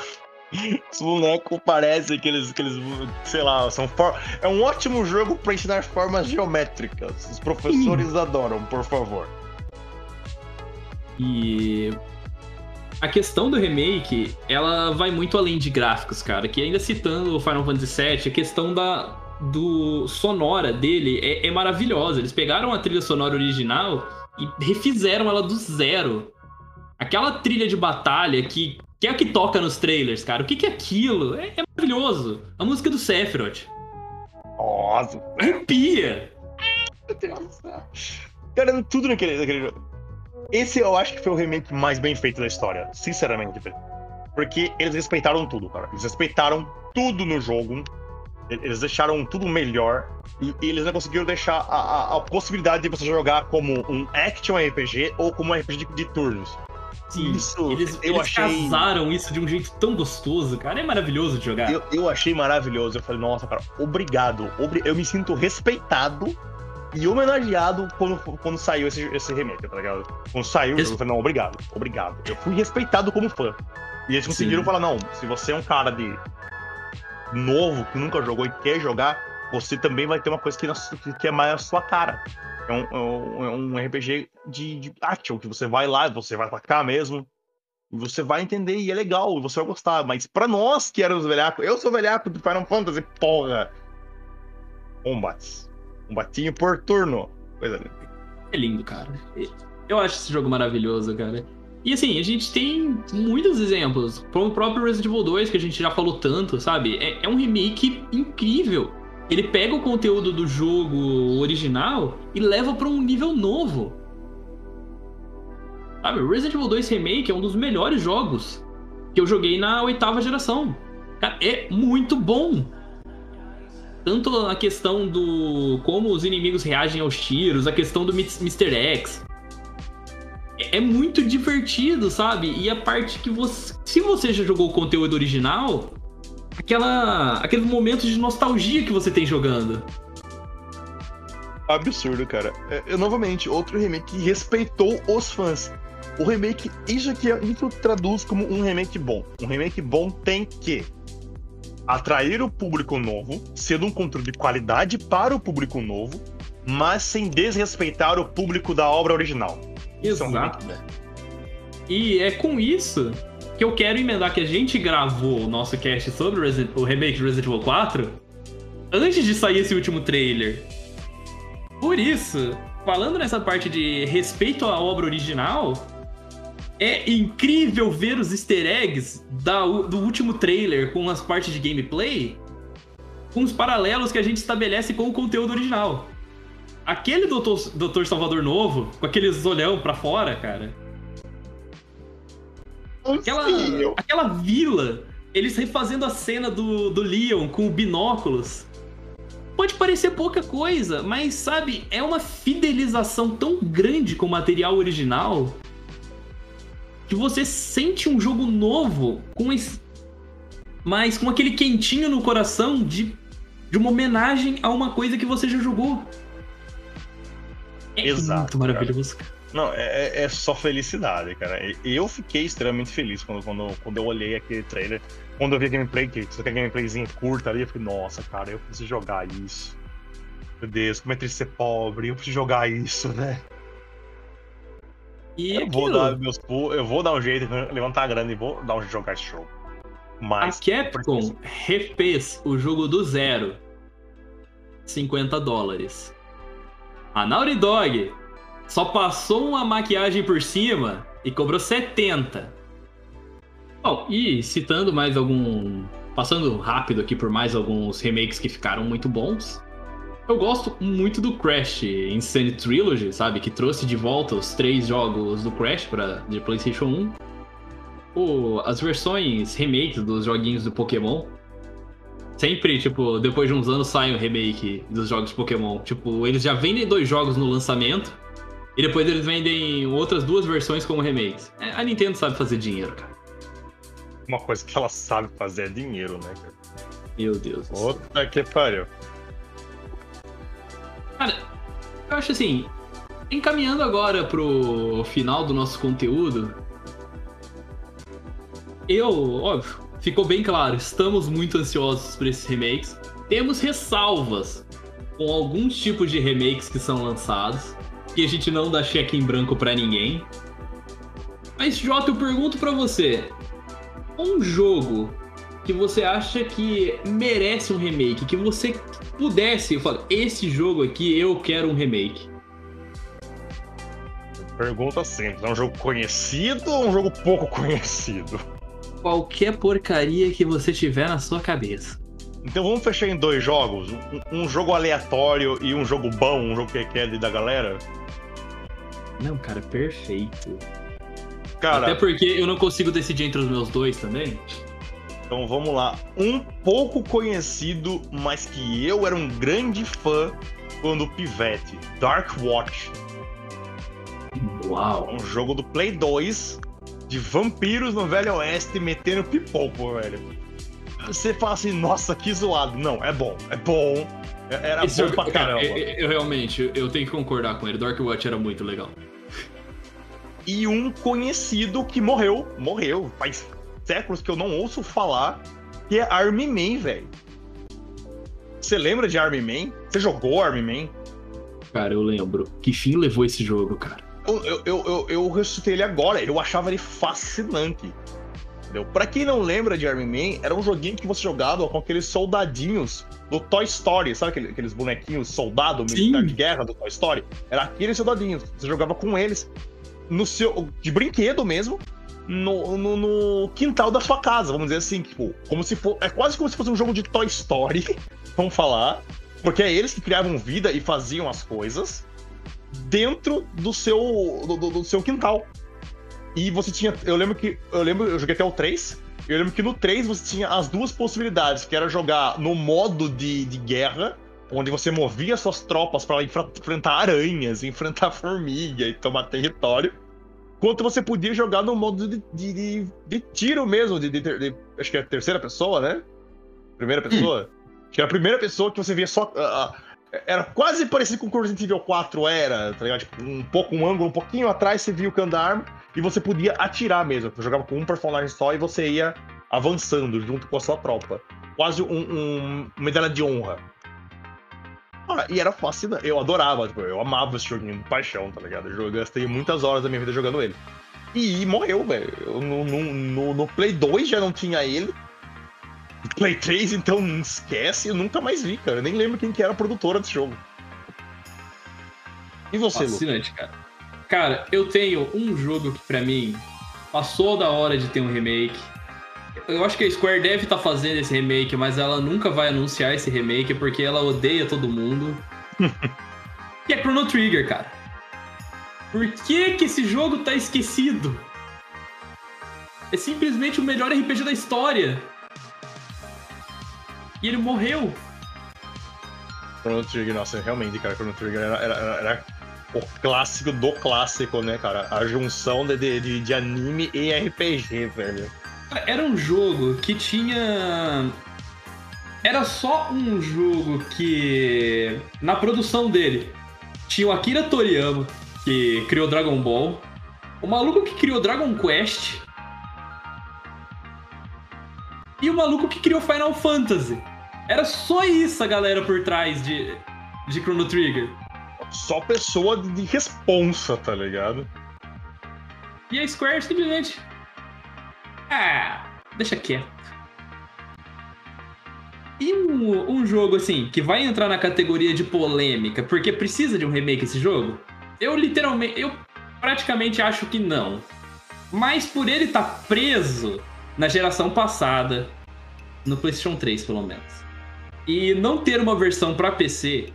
Os bonecos parecem que eles, que eles, sei lá, são for... É um ótimo jogo pra ensinar formas geométricas. Os professores adoram, por favor. E a questão do remake, ela vai muito além de gráficos, cara. Que ainda citando o Final Fantasy VII, a questão da do sonora dele é, é maravilhosa. Eles pegaram a trilha sonora original e refizeram ela do zero. Aquela trilha de batalha que, que é a que toca nos trailers, cara. O que, que é aquilo? É, é maravilhoso. A música do Sephiroth. Nossa, Arrepia! Cara, tudo naquele, naquele jogo. Esse eu acho que foi o remake mais bem feito da história, sinceramente. Porque eles respeitaram tudo, cara. Eles respeitaram tudo no jogo. Eles deixaram tudo melhor. E e eles não conseguiram deixar a, a- a possibilidade de você jogar como um action RPG ou como um RPG de, de turnos. Sim, Isso eles, eu eles achei. casaram isso de um jeito tão gostoso, cara. É maravilhoso de jogar. Eu, eu achei maravilhoso. Eu falei, nossa, cara, obrigado. Obri- Eu me sinto respeitado e homenageado quando, quando saiu esse, esse remake, tá ligado? Quando saiu, Res- eu falei, não, obrigado, obrigado. Eu fui respeitado como fã. E eles conseguiram Sim. falar, não, se você é um cara de novo, que nunca jogou e quer jogar, você também vai ter uma coisa que, que é mais a sua cara. É um, é um- é RPG de, de action, que você vai lá, você vai atacar mesmo. E você vai entender e é legal, e você vai gostar. Mas pra nós que éramos velhacos, eu sou velhaco do Final Fantasy, porra! Combates. Combatinho por turno. Coisa linda. É lindo, cara. Eu acho esse jogo maravilhoso, cara. E assim, a gente tem muitos exemplos. Como o próprio Resident Evil 2, que a gente já falou tanto, sabe? É, é um remake incrível. Ele pega o conteúdo do jogo original e leva pra um nível novo. Sabe, Resident Evil 2 Remake é um dos melhores jogos que eu joguei na oitava geração. Cara, é muito bom. Tanto a questão do como os inimigos reagem aos tiros, a questão do Mr. X. É, é muito divertido, sabe? E a parte que você. Se você já jogou o conteúdo original, aquela. aquele momento de nostalgia que você tem jogando. Absurdo, cara. É, eu, novamente, outro remake que respeitou os fãs. O remake, isso aqui, isso traduz como um remake bom. Um remake bom tem que atrair o público novo, sendo um conteúdo de qualidade para o público novo, mas sem desrespeitar o público da obra original. Exato. É um e é com isso que eu quero emendar que a gente gravou o nosso cast sobre o, Resident, o remake de Resident Evil 4 antes de sair esse último trailer. Por isso, falando nessa parte de respeito à obra original, é incrível ver os easter eggs da, do último trailer com as partes de gameplay, com os paralelos que a gente estabelece com o conteúdo original. Aquele Doutor, Doutor Salvador novo, com aqueles olhão pra fora, cara. Aquela, aquela vila, eles refazendo a cena do, do Leon com binóculos. Pode parecer pouca coisa, mas sabe, é uma fidelização tão grande com o material original que você sente um jogo novo com esse, mas com aquele quentinho no coração de, de uma homenagem a uma coisa que você já jogou. É Exato, muito maravilhoso. Cara. Não, é, é, é só felicidade, cara. Eu fiquei extremamente feliz quando, quando, quando eu olhei aquele trailer. Quando eu vi a gameplay, que isso aqui é gameplayzinha curta ali, eu falei, nossa, cara, eu preciso jogar isso. Meu Deus, como é triste ser pobre, eu preciso jogar isso, né? E eu vou dar meus eu vou dar um jeito de levantar a grana e vou dar um jogar esse jogo. Mas a Capcom refez o jogo do zero. 50 dólares. A Naughty Dog só passou uma maquiagem por cima e cobrou 70. Bom, e citando mais algum. Passando rápido aqui por mais alguns remakes que ficaram muito bons. Eu gosto muito do Crash Insane Trilogy, sabe? Que trouxe de volta os três jogos do Crash para de PlayStation 1. O, as versões remakes dos joguinhos do Pokémon. Sempre, tipo, depois de uns anos sai um remake dos jogos Pokémon. Tipo, eles já vendem dois jogos no lançamento. E depois eles vendem outras duas versões como remakes. É, a Nintendo sabe fazer dinheiro, cara. Uma coisa que ela sabe fazer é dinheiro, né, cara? Meu Deus. Outra que pariu. Cara, eu acho assim, encaminhando agora pro final do nosso conteúdo, eu, óbvio, ficou bem claro, estamos muito ansiosos por esses remakes. Temos ressalvas com alguns tipos de remakes que são lançados, que a gente não dá cheque em branco para ninguém. Mas Jota, eu pergunto para você, um jogo que você acha que merece um remake, que você pudesse falar, esse jogo aqui eu quero um remake? Pergunta simples, é um jogo conhecido ou um jogo pouco conhecido? Qualquer porcaria que você tiver na sua cabeça. Então vamos fechar em dois jogos? Um, um jogo aleatório e um jogo bom, um jogo que é da galera? Não, cara, perfeito. Cara, Até porque eu não consigo decidir entre os meus dois também. Então vamos lá. Um pouco conhecido, mas que eu era um grande fã quando pivete. Dark Watch. Uau! Um jogo do Play 2 de vampiros no Velho Oeste metendo pipoco, velho. Você fala assim, nossa, que zoado. Não, é bom, é bom. É, era Esse bom jogo, pra caramba. Eu, eu, realmente, eu tenho que concordar com ele. Dark Watch era muito legal. E um conhecido que morreu, morreu, faz séculos que eu não ouço falar, que é Army Man, velho. Você lembra de Army Man? Você jogou Army Man? Cara, eu lembro. Que fim levou esse jogo, cara? Eu, eu, eu, eu, eu ressuscitei ele agora. Eu achava ele fascinante. Entendeu? Pra quem não lembra de Army Man, era um joguinho que você jogava com aqueles soldadinhos do Toy Story. Sabe aqueles bonequinhos soldado militar de guerra do Toy Story? Era aqueles soldadinhos. Você jogava com eles no seu de brinquedo mesmo no, no, no, quintal da sua casa, vamos dizer assim, tipo, como se for, é quase como se fosse um jogo de Toy Story, vamos falar, porque é eles que criavam vida e faziam as coisas dentro do seu do, do seu quintal. E você tinha. Eu lembro que. Eu lembro, eu joguei até o 3. Eu lembro que no 3 você tinha as duas possibilidades, que era jogar no modo de, de guerra, onde você movia suas tropas para enfrentar aranhas, enfrentar formiga e tomar território. Quanto você podia jogar no modo de, de, de, de tiro mesmo, de, acho que é terceira pessoa, né? Primeira pessoa. Hum. Que era a primeira pessoa que você via só. Uh, era quase parecido com o Resident Evil 4 era, tá ligado? Tipo, um pouco, um ângulo um pouquinho atrás, você via o Candarm e você podia atirar mesmo. Você jogava com um personagem só e você ia avançando junto com a sua tropa. Quase um, um medalha de honra. Ah, e era fascinante. Eu adorava, tipo, eu amava esse joguinho de paixão, tá ligado? Eu gastei muitas horas da minha vida jogando ele. E, morreu, velho. No, no, no, Play 2 já não tinha ele. Play 3, então esquece, eu nunca mais vi, cara. Eu nem lembro quem que era a produtora desse jogo. E você, Fascinante, Lu? cara. Cara, eu tenho um jogo que pra mim passou da hora de ter um remake. Eu acho que a Square deve estar tá fazendo esse remake, mas ela nunca vai anunciar esse remake porque ela odeia todo mundo. que é Chrono Trigger, cara. Por que que esse jogo tá esquecido? É simplesmente o melhor RPG da história. E ele morreu. Chrono Trigger, nossa, realmente, cara, Chrono Trigger era, era, era o clássico do clássico, né, cara? A junção de, de, de anime e RPG, velho. Era um jogo que tinha. Era só um jogo que. Na produção dele, tinha o Akira Toriyama, que criou Dragon Ball, o maluco que criou Dragon Quest. E o maluco que criou Final Fantasy. Era só isso a galera por trás de, de Chrono Trigger. Só pessoa de responsa, tá ligado? E a Square simplesmente. Ah, deixa quieto. E um, um jogo assim, que vai entrar na categoria de polêmica, porque precisa de um remake esse jogo? Eu literalmente. Eu praticamente acho que não. Mas por ele estar tá preso na geração passada, no PlayStation 3 pelo menos e não ter uma versão para PC,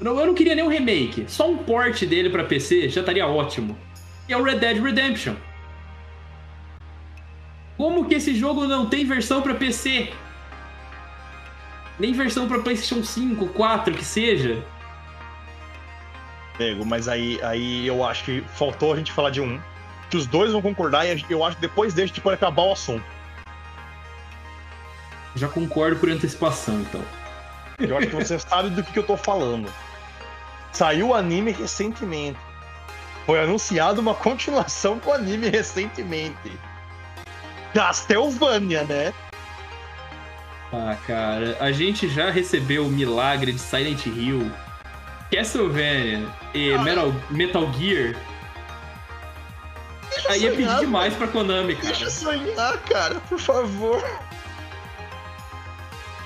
eu não queria nem um remake, só um port dele para PC já estaria ótimo. E é o Red Dead Redemption. Como que esse jogo não tem versão para PC? Nem versão para PlayStation 5, 4, que seja. Pego, mas aí, aí eu acho que faltou a gente falar de um. Que os dois vão concordar e eu acho que depois desse a gente pode acabar o assunto. Já concordo por antecipação, então. Eu acho que você sabe do que, que eu tô falando. Saiu o anime recentemente. Foi anunciado uma continuação com o anime recentemente. Castlevania, né? Ah, cara, a gente já recebeu o milagre de Silent Hill, Castlevania e ah, Metal, Metal Gear. Aí é pedir demais pra Konami, cara. Deixa eu sonhar, cara, por favor.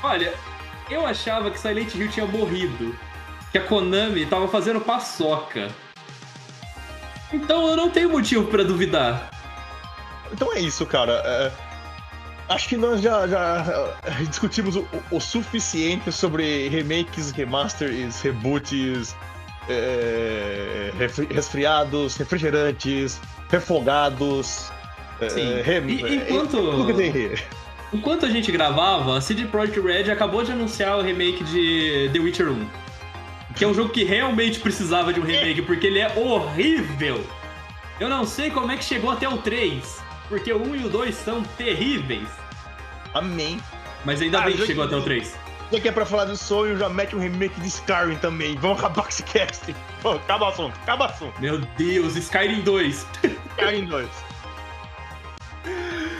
Olha, eu achava que Silent Hill tinha morrido. Que a Konami tava fazendo paçoca. Então eu não tenho motivo para duvidar. Então é isso, cara. É... Acho que nós já, já é, discutimos o, o, suficiente sobre remakes, remasters, reboots, é, resfriados, refrigerantes, refogados. É, Sim. É, e, enquanto... Enquanto a gente gravava, a CD Projekt Red acabou de anunciar o remake de The Witcher 1. Que é um jogo que realmente precisava de um remake, porque ele é horrível. Eu não sei como é que chegou até o 3, porque o 1 e o 2 são terríveis. Amém. Mas ainda ah, bem que chegou que... até o 3. Já que é pra falar do sonho, já mete um remake de Skyrim também. Vamos acabar com esse cast. acaba o assunto, acaba o assunto. Meu Deus, Skyrim 2. Skyrim 2.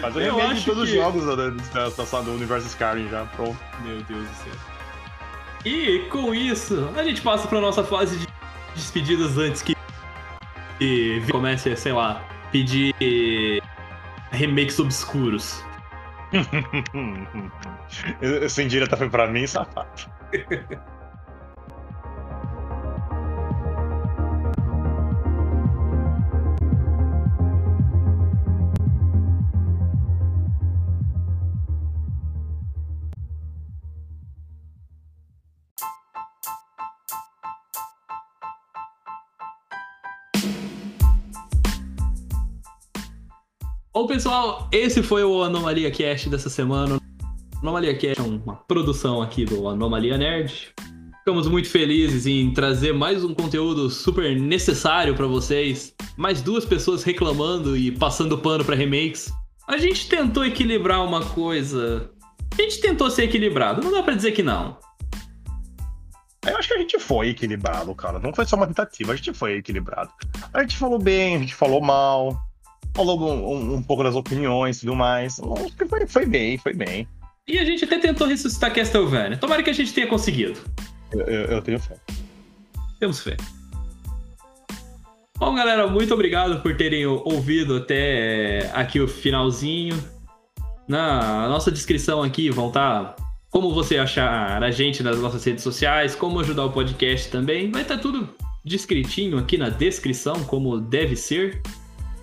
Faz o remake de todos que... os jogos da, da, do universo Skyrim já, pronto. Meu Deus do céu. E com isso, a gente passa pra nossa fase de despedidas antes que, que comece, sei lá, pedir remakes obscuros. Essa indireta foi pra mim, safado. Bom, pessoal, esse foi o Anomalia Cast dessa semana. Anomalia Cast é uma produção aqui do Anomalia Nerd. Ficamos muito felizes em trazer mais um conteúdo super necessário para vocês. Mais duas pessoas reclamando e passando pano para remakes. A gente tentou equilibrar uma coisa. A gente tentou ser equilibrado, não dá para dizer que não. Eu acho que a gente foi equilibrado, cara. Não foi só uma tentativa, a gente foi equilibrado. A gente falou bem, a gente falou mal, falou um, um, pouco das opiniões e tudo mais. Acho que foi, foi bem, foi bem. E a gente até tentou ressuscitar Castlevania. Tomara que a gente tenha conseguido. Eu, eu, eu tenho fé. Temos fé. Bom, galera, muito obrigado por terem ouvido até aqui o finalzinho. Na nossa descrição aqui vão estar tá como você achar a gente nas nossas redes sociais, como ajudar o podcast também. Vai estar tá tudo descritinho aqui na descrição, como deve ser.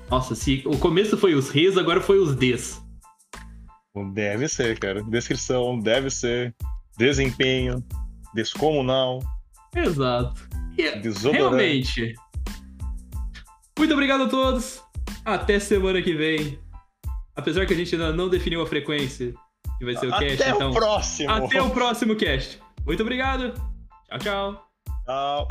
Nossa, se o começo foi os res, agora foi os des. Deve ser, cara. Descrição, deve ser. Desempenho, descomunal. Exato. E, realmente. Muito obrigado a todos. Até semana que vem. Apesar que a gente ainda não definiu a frequência que vai ser o até cast, até então. o próximo. Até o próximo cast. Muito obrigado. Tchau, tchau. Tchau.